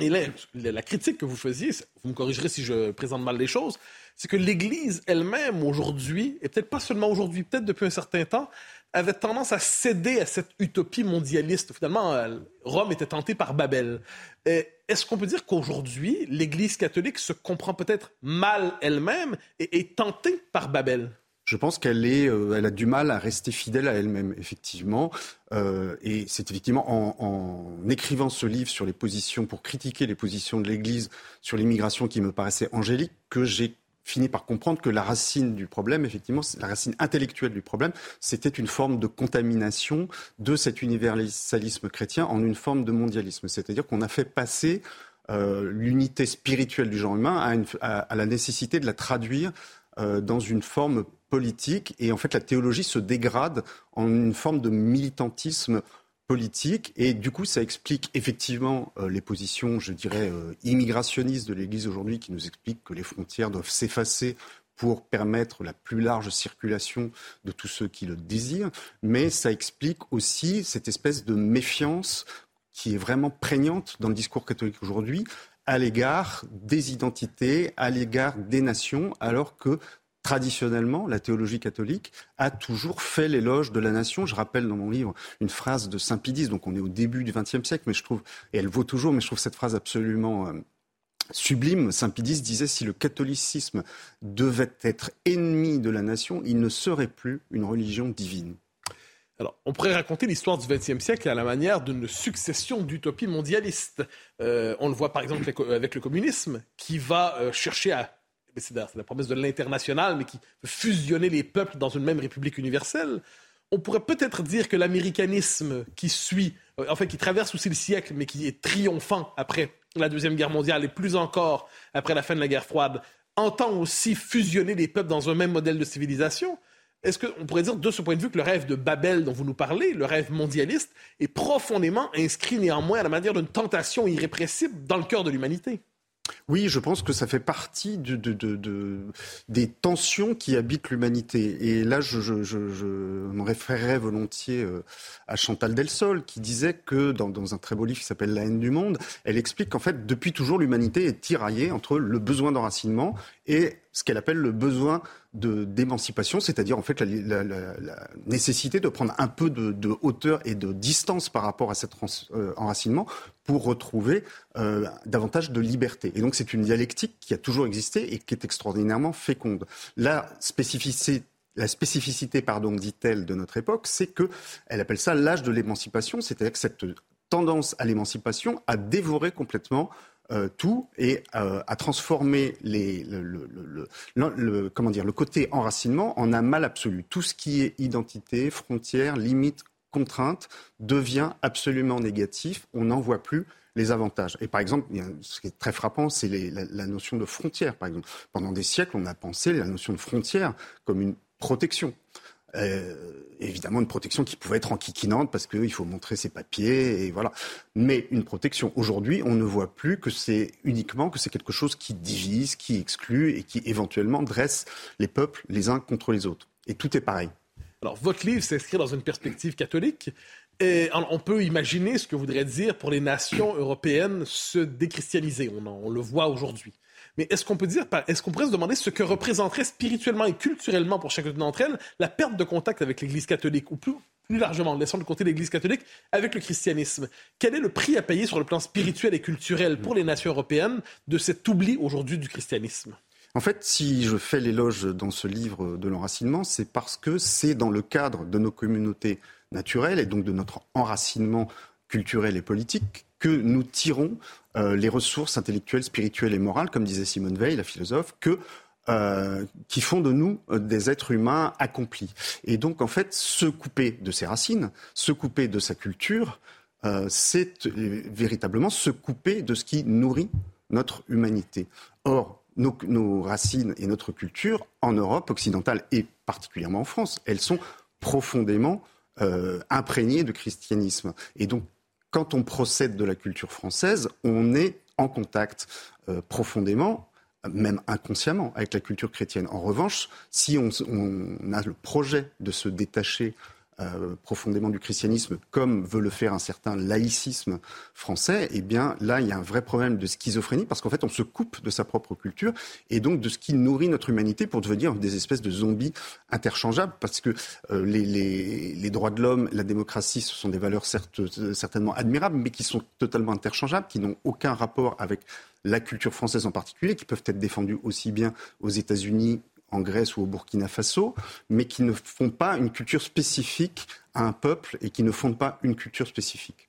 Et là, la critique que vous faisiez, vous me corrigerez si je présente mal les choses, c'est que l'Église elle-même aujourd'hui, et peut-être pas seulement aujourd'hui, peut-être depuis un certain temps, avait tendance à céder à cette utopie mondialiste. Finalement, euh, Rome était tentée par Babel. Est-ce qu'on peut dire qu'aujourd'hui, l'Église catholique se comprend peut-être mal elle-même et est tentée par Babel? Je pense qu'elle est, euh, elle a du mal à rester fidèle à elle-même, effectivement. Euh, et c'est effectivement en, en, écrivant ce livre sur les positions, pour critiquer les positions de l'Église sur l'immigration qui me paraissait angélique, que j'ai finit par comprendre que la racine du problème, effectivement, la racine intellectuelle du problème, c'était une forme de contamination de cet universalisme chrétien en une forme de mondialisme. C'est-à-dire qu'on a fait passer euh, l'unité spirituelle du genre humain à, la nécessité de la traduire euh, dans une forme politique. Et en fait, la théologie se dégrade en une forme de militantisme politique. Et du coup, ça explique effectivement euh, les positions, je dirais, euh, immigrationnistes de l'Église aujourd'hui, qui nous expliquent que les frontières doivent s'effacer pour permettre la plus large circulation de tous ceux qui le désirent. Mais ça explique aussi cette espèce de méfiance qui est vraiment prégnante dans le discours catholique aujourd'hui à l'égard des identités, à l'égard des nations, alors que traditionnellement, la théologie catholique a toujours fait l'éloge de la nation. Je rappelle dans mon livre une phrase de Saint Pidis, donc on est au début du XXe siècle, mais je trouve, et elle vaut toujours, mais je trouve cette phrase absolument euh, sublime. Saint Pidis disait si le catholicisme devait être ennemi de la nation, il ne serait plus une religion divine. Alors, on pourrait raconter l'histoire du XXe siècle à la manière d'une succession d'utopies mondialistes. Euh, on le voit par exemple avec le communisme, qui va euh, chercher à c'est la promesse de l'international, mais qui veut fusionner les peuples dans une même république universelle. On pourrait peut-être dire que l'américanisme qui suit, euh, en fait, qui traverse aussi le siècle, mais qui est triomphant après la Deuxième Guerre mondiale et plus encore après la fin de la guerre froide, entend aussi fusionner les peuples dans un même modèle de civilisation. Est-ce qu'on pourrait dire de ce point de vue que le rêve de Babel dont vous nous parlez, le rêve mondialiste, est profondément inscrit néanmoins à la manière d'une tentation irrépressible dans le cœur de l'humanité? Oui, je pense que ça fait partie de, des tensions qui habitent l'humanité. Et là, je, me référerais volontiers euh, à Chantal Delsol, qui disait que dans, un très beau livre qui s'appelle La haine du monde, elle explique qu'en fait, depuis toujours, l'humanité est tiraillée entre le besoin d'enracinement et ce qu'elle appelle le besoin d'émancipation, c'est-à-dire en fait la, nécessité de prendre un peu de, hauteur et de distance par rapport à cet euh, enracinement pour retrouver euh, davantage de liberté. Et donc c'est une dialectique qui a toujours existé et qui est extraordinairement féconde. La spécificité la spécificité, pardon, dit-elle, de notre époque, c'est que elle appelle ça l'âge de l'émancipation, c'est-à-dire que cette tendance à l'émancipation a dévoré complètement euh, tout et euh, à transformer les, le, comment dire, le côté enracinement en un mal absolu. Tout ce qui est identité, frontières, limites, contraintes devient absolument négatif. On n'en voit plus les avantages. Et par exemple, ce qui est très frappant, c'est la, notion de frontière. Par exemple, pendant des siècles, on a pensé la notion de frontière comme une protection. Euh, évidemment, une protection qui pouvait être enquiquinante parce qu'il faut montrer ses papiers et voilà. Mais une protection. Aujourd'hui, on ne voit plus que c'est uniquement que c'est quelque chose qui divise, qui exclut et qui éventuellement dresse les peuples les uns contre les autres. Et tout est pareil. Alors, votre livre s'inscrit dans une perspective catholique. On peut imaginer ce que voudrait dire pour les nations européennes se déchristianiser. On, on le voit aujourd'hui. Mais est-ce qu'on peut dire, est-ce qu'on pourrait se demander ce que représenterait spirituellement et culturellement pour chacune d'entre elles la perte de contact avec l'Église catholique, ou plus, plus largement, laissant de côté l'Église catholique, avec le christianisme? Quel est le prix à payer sur le plan spirituel et culturel pour les nations européennes de cet oubli aujourd'hui du christianisme? En fait, si je fais l'éloge dans ce livre de l'enracinement, c'est parce que c'est dans le cadre de nos communautés naturelles et donc de notre enracinement culturel et politique que nous tirons euh, les ressources intellectuelles, spirituelles et morales, comme disait Simone Veil, la philosophe, euh, qui font de nous euh, des êtres humains accomplis. Et donc, en fait, se couper de ses racines, se couper de sa culture, c'est véritablement se couper de ce qui nourrit notre humanité. Or, nos, racines et notre culture, en Europe occidentale et particulièrement en France, elles sont profondément imprégnées de christianisme. Et donc, quand on procède de la culture française, on est en contact euh, profondément, même inconsciemment, avec la culture chrétienne. En revanche, si on a le projet de se détacher euh, profondément du christianisme, comme veut le faire un certain laïcisme français, eh bien là, il y a un vrai problème de schizophrénie, parce qu'en fait, on se coupe de sa propre culture et donc de ce qui nourrit notre humanité pour devenir des espèces de zombies interchangeables, parce que euh, les, droits de l'homme, la démocratie, ce sont des valeurs certes, certainement admirables, mais qui sont totalement interchangeables, qui n'ont aucun rapport avec la culture française en particulier, qui peuvent être défendues aussi bien aux États-Unis en Grèce ou au Burkina Faso, mais qui ne font pas une culture spécifique à un peuple et qui ne fondent pas une culture spécifique.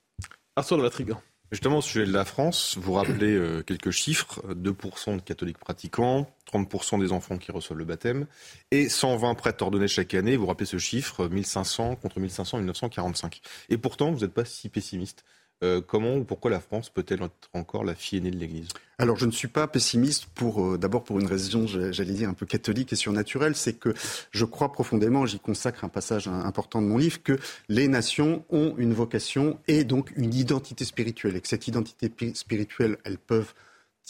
Arthur de Vatrigan. Justement, au sujet de la France, vous rappelez euh, quelques chiffres 2% de catholiques pratiquants, 30% des enfants qui reçoivent le baptême, et 120 prêtres ordonnés chaque année. Vous rappelez ce chiffre 1500 contre 1500 en 1945. Et pourtant, vous n'êtes pas si pessimiste. Euh, comment ou pourquoi la France peut-elle être encore la fille aînée de l'Église? Alors je ne suis pas pessimiste pour euh, d'abord pour une raison, j'allais dire un peu catholique et surnaturelle, c'est que je crois profondément, j'y consacre un passage important de mon livre, que les nations ont une vocation et donc une identité spirituelle, et que cette identité spirituelle, elles peuvent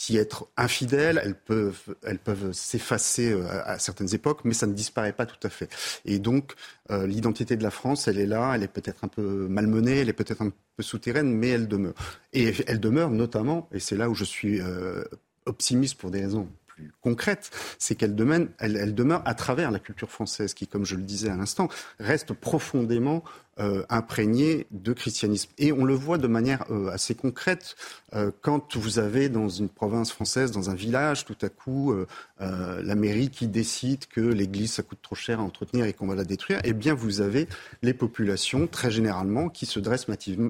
y être infidèles, elles peuvent, elles peuvent s'effacer euh, à certaines époques, mais ça ne disparaît pas tout à fait. Et donc, euh, l'identité de la France, elle est là, elle est peut-être un peu malmenée, elle est peut-être un peu souterraine, mais elle demeure. Et elle demeure notamment, et c'est là où je suis euh, optimiste pour des raisons plus concrètes, c'est qu'elle elle, elle, demeure à travers la culture française, qui, comme je le disais à l'instant, reste profondément euh, imprégnée de christianisme. Et on le voit de manière euh, assez concrète euh, quand vous avez dans une province française, dans un village, tout à coup, la mairie qui décide que l'église, ça coûte trop cher à entretenir et qu'on va la détruire. Eh bien, vous avez les populations, très généralement, qui se dressent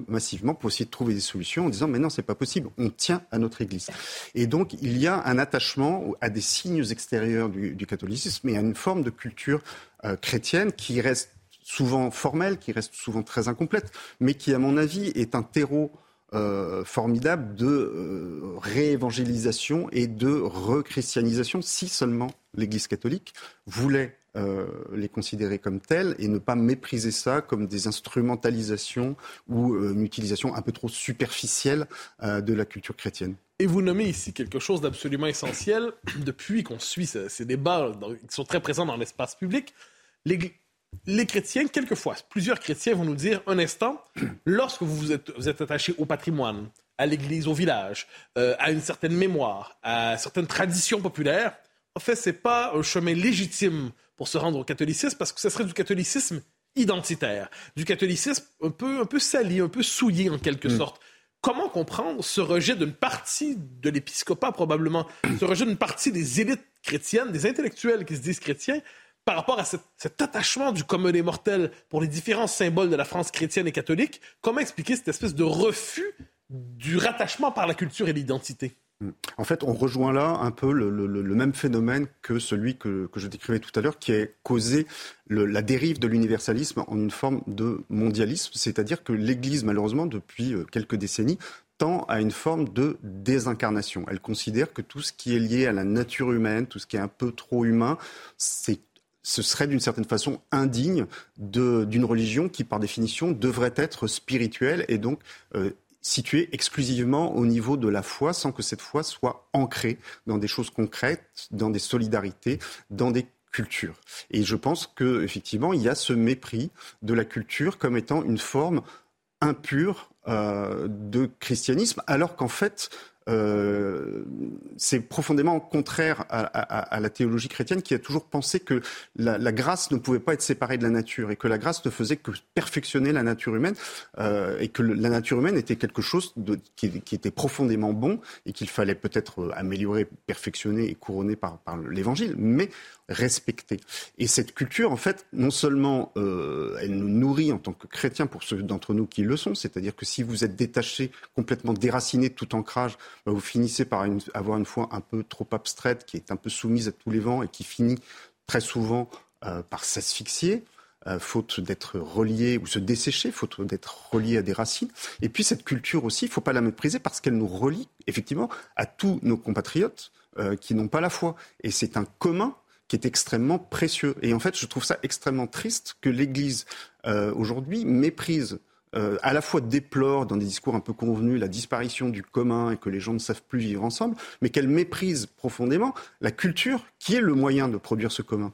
massivement pour essayer de trouver des solutions en disant mais non, c'est pas possible, on tient à notre église. Et donc, il y a un attachement à des signes extérieurs du, du catholicisme et à une forme de culture chrétienne qui reste souvent formelle, qui reste souvent très incomplète, mais qui, à mon avis, est un terreau euh, formidable de euh, réévangélisation et de rechristianisation, si seulement l'Église catholique voulait euh, les considérer comme tels et ne pas mépriser ça comme des instrumentalisations ou une utilisation un peu trop superficielle de la culture chrétienne. Et vous nommez ici quelque chose d'absolument essentiel. Depuis qu'on suit ces, débats qui sont très présents dans l'espace public, les chrétiens, quelquefois, plusieurs chrétiens vont nous dire un instant, <clears throat> lorsque vous êtes, vous êtes attaché au patrimoine, à l'église, au village, euh, à une certaine mémoire, à certaines traditions populaires, en fait, ce n'est pas un chemin légitime pour se rendre au catholicisme parce que ce serait du catholicisme identitaire, du catholicisme un peu, un peu sali, un peu souillé en quelque mm. sorte. Comment comprendre ce rejet d'une partie de l'épiscopat, probablement, ce rejet d'une partie des élites chrétiennes, des intellectuels qui se disent chrétiens, par rapport à cet, attachement du commun des mortels pour les différents symboles de la France chrétienne et catholique, comment expliquer cette espèce de refus du rattachement par la culture et l'identité? En fait, on rejoint là un peu le, même phénomène que celui que, je décrivais tout à l'heure, qui a causé la dérive de l'universalisme en une forme de mondialisme. C'est-à-dire que l'Église, malheureusement, depuis euh, quelques décennies, tend à une forme de désincarnation. Elle considère que tout ce qui est lié à la nature humaine, tout ce qui est un peu trop humain, c'est ce serait d'une certaine façon indigne d'une religion qui, par définition, devrait être spirituelle et donc euh, située exclusivement au niveau de la foi, sans que cette foi soit ancrée dans des choses concrètes, dans des solidarités, dans des cultures. Et je pense qu'effectivement, il y a ce mépris de la culture comme étant une forme impure euh, de christianisme, alors qu'en fait, euh, c'est profondément contraire à, la théologie chrétienne qui a toujours pensé que la, grâce ne pouvait pas être séparée de la nature et que la grâce ne faisait que perfectionner la nature humaine euh, et que la nature humaine était quelque chose de, qui, était profondément bon et qu'il fallait peut-être améliorer, perfectionner et couronner par, par l'évangile, mais respecter. Et cette culture, en fait, non seulement euh, elle nous nourrit en tant que chrétiens pour ceux d'entre nous qui le sont, c'est-à-dire que si vous êtes détaché, complètement déraciné de tout ancrage, bah, vous finissez par avoir une foi un peu trop abstraite, qui est un peu soumise à tous les vents et qui finit très souvent euh, par s'asphyxier. Euh, faute d'être relié ou se dessécher, faute d'être relié à des racines. Et puis cette culture aussi, il ne faut pas la mépriser parce qu'elle nous relie effectivement à tous nos compatriotes qui n'ont pas la foi. Et c'est un commun qui est extrêmement précieux. Et en fait, je trouve ça extrêmement triste que l'Église, euh, aujourd'hui, méprise euh, à la fois déplore dans des discours un peu convenus la disparition du commun et que les gens ne savent plus vivre ensemble, mais qu'elle méprise profondément la culture qui est le moyen de produire ce commun.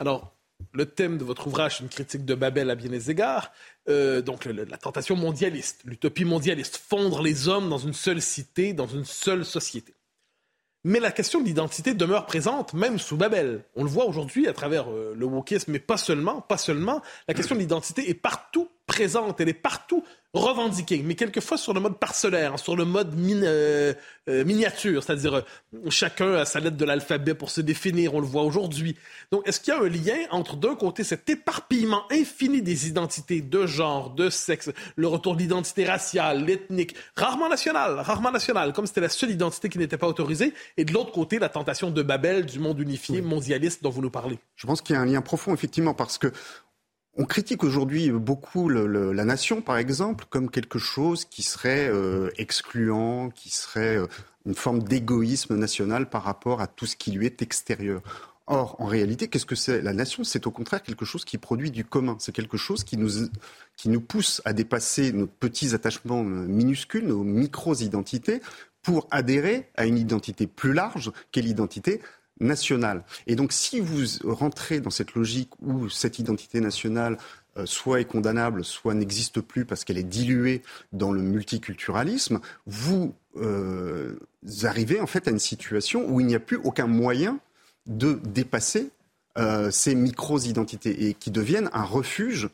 Alors, le thème de votre ouvrage, une critique de Babel à bien des égards, euh, donc la tentation mondialiste, l'utopie mondialiste, fondre les hommes dans une seule cité, dans une seule société. Mais la question de l'identité demeure présente, même sous Babel. On le voit aujourd'hui à travers euh, le wokisme, mais pas seulement, pas seulement. La question de l'identité est partout présente, elle est partout revendiquée, mais quelquefois sur le mode parcellaire, sur le mode euh, euh, miniature, c'est-à-dire euh, chacun a sa lettre de l'alphabet pour se définir, on le voit aujourd'hui. Donc, est-ce qu'il y a un lien entre, d'un côté, cet éparpillement infini des identités de genre, de sexe, le retour de l'identité raciale, ethnique, rarement nationale, rarement nationale, comme c'était la seule identité qui n'était pas autorisée, et de l'autre côté, la tentation de Babel, du monde unifié, mondialiste dont vous nous parlez? Je pense qu'il y a un lien profond, effectivement, parce que on critique aujourd'hui beaucoup la nation, par exemple, comme quelque chose qui serait euh, excluant, qui serait euh, une forme d'égoïsme national par rapport à tout ce qui lui est extérieur. Or, en réalité, qu'est-ce que c'est? La nation, c'est au contraire quelque chose qui produit du commun. C'est quelque chose qui nous, qui nous pousse à dépasser nos petits attachements minuscules, nos micro-identités, pour adhérer à une identité plus large qu'est l'identité nationale. Et donc, si vous rentrez dans cette logique où cette identité nationale euh, soit est condamnable, soit n'existe plus parce qu'elle est diluée dans le multiculturalisme, vous, euh, arrivez en fait à une situation où il n'y a plus aucun moyen de dépasser euh, ces micro-identités et qui deviennent un refuge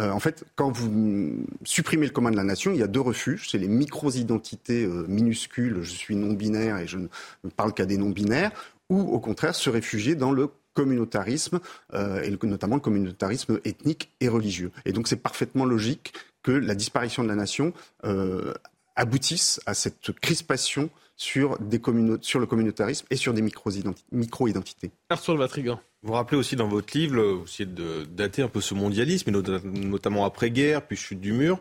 en fait, quand vous supprimez le commun de la nation, il y a deux refuges. C'est les micro-identités minuscules, je suis non-binaire et je ne parle qu'à des non-binaires, ou au contraire se réfugier dans le communautarisme, euh, et notamment le communautarisme ethnique et religieux. Et donc c'est parfaitement logique que la disparition de la nation euh, aboutisse à cette crispation sur, des sur le communautarisme et sur des micro-identités. Arthur Vatrigan. Vous rappelez aussi dans votre livre, vous essayez de dater un peu ce mondialisme, notamment après-guerre, puis chute du mur.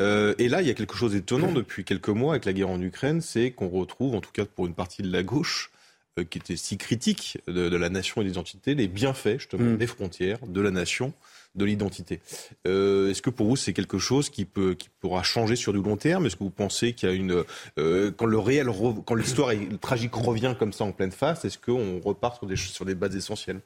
Euh, et là, il y a quelque chose d'étonnant depuis quelques mois avec la guerre en Ukraine, c'est qu'on retrouve, en tout cas pour une partie de la gauche, euh, qui était si critique de, la nation et de l'identité, les bienfaits justement mm. des frontières, de la nation, de l'identité. Euh, est-ce que pour vous c'est quelque chose qui peut qui pourra changer sur du long terme? Est-ce que vous pensez qu'il y a une euh, quand le réel quand l'histoire tragique revient comme ça en pleine face, est-ce qu'on repart sur des sur des bases essentielles?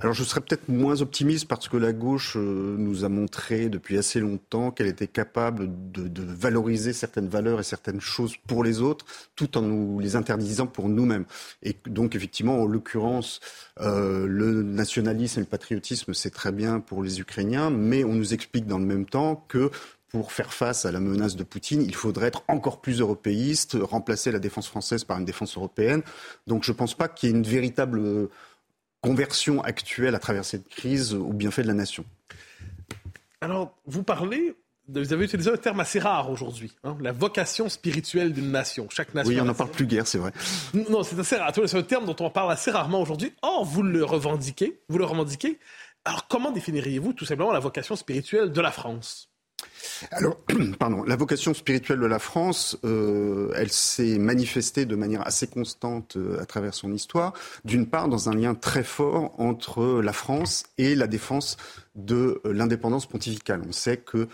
Alors je serais peut-être moins optimiste parce que la gauche euh, nous a montré depuis assez longtemps qu'elle était capable de, valoriser certaines valeurs et certaines choses pour les autres tout en nous les interdisant pour nous-mêmes. Et donc effectivement, en l'occurrence, euh, le nationalisme et le patriotisme, c'est très bien pour les Ukrainiens, mais on nous explique dans le même temps que pour faire face à la menace de Poutine, il faudrait être encore plus européiste, remplacer la défense française par une défense européenne. Donc je ne pense pas qu'il y ait une véritable conversion actuelle à travers cette crise au bienfait de la nation Alors, vous parlez, vous avez utilisé un terme assez rare aujourd'hui, hein, la vocation spirituelle d'une nation. Chaque nation. Oui, on n'en parle plus guère, c'est vrai. Non, c'est assez rare. C'est un terme dont on parle assez rarement aujourd'hui. Or, vous le revendiquez, vous le revendiquez. Alors, comment définiriez-vous tout simplement la vocation spirituelle de la France? Alors, <clears throat> pardon, la vocation spirituelle de la France, euh, elle s'est manifestée de manière assez constante euh, à travers son histoire. D'une part, dans un lien très fort entre la France et la défense de euh, l'indépendance pontificale. On sait que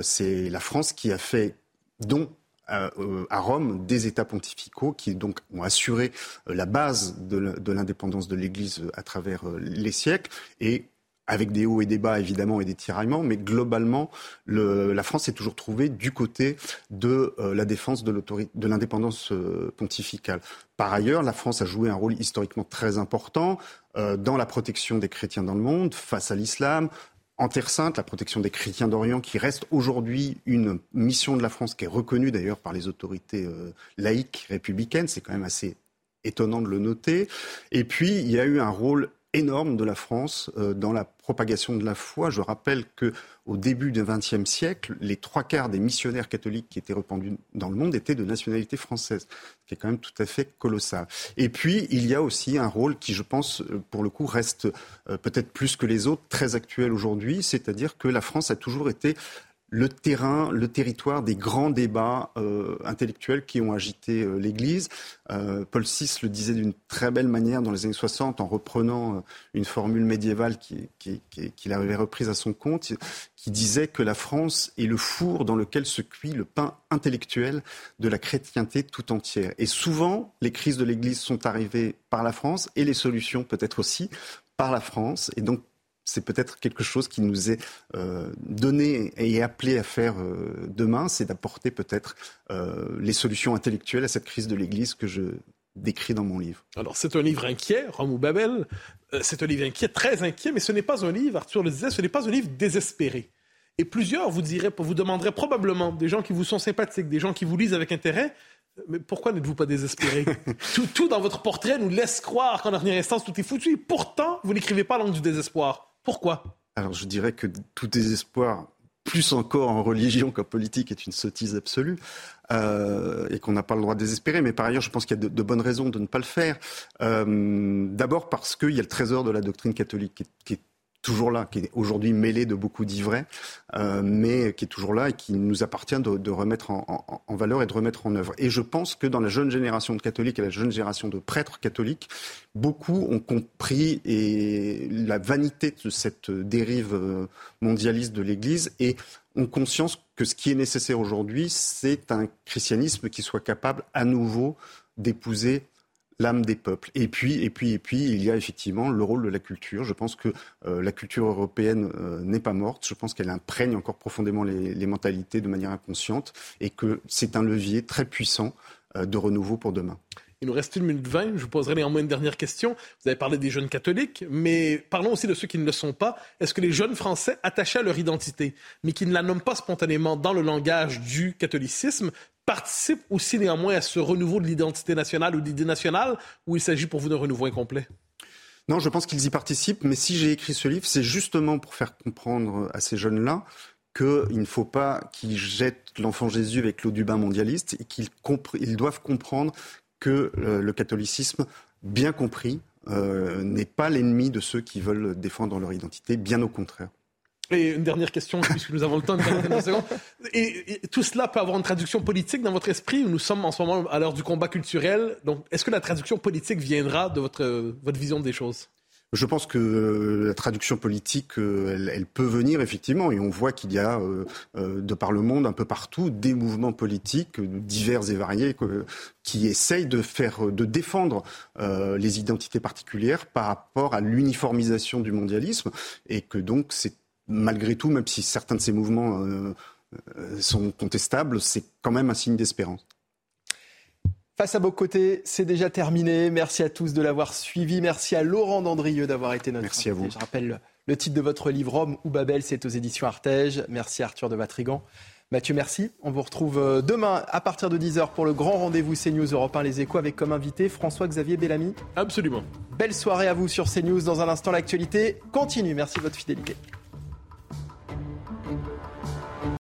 c'est la France qui a fait don à, Rome des États pontificaux qui donc ont assuré la base de l'indépendance de l'Église à travers les siècles et avec des hauts et des bas évidemment et des tiraillements, mais globalement, le, la France s'est toujours trouvée du côté de euh, la défense de l'indépendance euh, pontificale. Par ailleurs, la France a joué un rôle historiquement très important euh, dans la protection des chrétiens dans le monde face à l'islam, en Terre Sainte, la protection des chrétiens d'Orient, qui reste aujourd'hui une mission de la France, qui est reconnue d'ailleurs par les autorités laïques républicaines, c'est quand même assez étonnant de le noter. Et puis, il y a eu un rôle énorme de la France euh, dans la propagation de la foi. Je rappelle que au début du XXe siècle, les trois quarts des missionnaires catholiques qui étaient répandus dans le monde étaient de nationalité française, ce qui est quand même tout à fait colossal. Et puis, il y a aussi un rôle qui, je pense, euh, pour le coup, reste euh, peut-être plus que les autres, très actuel aujourd'hui, c'est-à-dire que la France a toujours été le terrain, le territoire des grands débats euh, intellectuels qui ont agité euh, l'Église. Euh, Paul VI le disait d'une très belle manière dans les années 60 en reprenant une formule médiévale qu'il qui, qui, avait reprise à son compte, qui disait que la France est le four dans lequel se cuit le pain intellectuel de la chrétienté tout entière. Et souvent, les crises de l'Église sont arrivées par la France et les solutions peut-être aussi par la France. Et donc, c'est peut-être quelque chose qui nous est euh, donné et appelé à faire euh, demain, c'est d'apporter peut-être euh, les solutions intellectuelles à cette crise de l'Église que je décris dans mon livre. Alors c'est un livre inquiet, Rome ou Babel, c'est un livre inquiet, très inquiet, mais ce n'est pas un livre, Arthur le disait, ce n'est pas un livre désespéré. Et plusieurs vous diraient, vous demanderaient probablement, des gens qui vous sont sympathiques, des gens qui vous lisent avec intérêt, mais pourquoi n'êtes-vous pas désespéré <laughs> tout, tout, dans votre portrait nous laisse croire qu'en dernière instance tout est foutu. Et pourtant, vous n'écrivez pas l'angle du désespoir. Pourquoi? Alors je dirais que tout désespoir, plus encore en religion qu'en politique, est une sottise absolue. Euh, et qu'on n'a pas le droit de désespérer. Mais par ailleurs, je pense qu'il y a de, bonnes raisons de ne pas le faire. Euh, d'abord parce qu'il y a le trésor de la doctrine catholique qui est toujours là, qui est aujourd'hui mêlé de beaucoup d'ivraies, euh, mais qui est toujours là et qui nous appartient de, remettre en, valeur et de remettre en œuvre. Et je pense que dans la jeune génération de catholiques et la jeune génération de prêtres catholiques, beaucoup ont compris et la vanité de cette dérive euh, mondialiste de l'Église et ont conscience que ce qui est nécessaire aujourd'hui, c'est un christianisme qui soit capable à nouveau d'épouser l'âme des peuples. Et puis, et puis, et puis, il y a effectivement le rôle de la culture. Je pense que euh, la culture européenne euh, n'est pas morte. Je pense qu'elle imprègne encore profondément les, mentalités de manière inconsciente et que c'est un levier très puissant euh, de renouveau pour demain. Il nous reste une minute vingt. Je vous poserai néanmoins une dernière question. Vous avez parlé des jeunes catholiques, mais parlons aussi de ceux qui ne le sont pas. Est-ce que les jeunes Français attachés à leur identité, mais qui ne la nomment pas spontanément dans le langage du catholicisme, participent aussi néanmoins à ce renouveau de l'identité nationale ou d'idée nationale, ou il s'agit pour vous d'un renouveau incomplet? Non, je pense qu'ils y participent, mais si j'ai écrit ce livre, c'est justement pour faire comprendre à ces jeunes-là qu'il ne faut pas qu'ils jettent l'enfant Jésus avec l'eau du bain mondialiste et qu'ils ils doivent comprendre que euh, le catholicisme, bien compris, euh, n'est pas l'ennemi de ceux qui veulent défendre leur identité, bien au contraire. Et une dernière question, puisque nous avons le temps de secondes. Et, tout cela peut avoir une traduction politique dans votre esprit Nous sommes en ce moment à l'heure du combat culturel. Donc, est-ce que la traduction politique viendra de votre, votre vision des choses? Je pense que euh, la traduction politique, euh, elle, peut venir effectivement, et on voit qu'il y a euh, de par le monde, un peu partout, des mouvements politiques divers et variés qui essayent de faire, de défendre les identités particulières par rapport à l'uniformisation du mondialisme, et que donc c'est malgré tout, même si certains de ces mouvements sont contestables, c'est quand même un signe d'espérance. Face à vos côtés, c'est déjà terminé. Merci à tous de l'avoir suivi. Merci à Laurent Dandrieux d'avoir été notre Merci à vous. Je rappelle le titre de votre livre Rome ou Babel, c'est aux éditions Artege. Merci Arthur de Vatrigan. Mathieu, merci. On vous retrouve euh, demain à partir de 10h pour le grand rendez-vous CNews Europe 1 Les Échos avec comme invité François-Xavier Bellamy. Absolument. Belle soirée à vous sur CNews. Dans un instant, l'actualité continue. Merci de votre fidélité.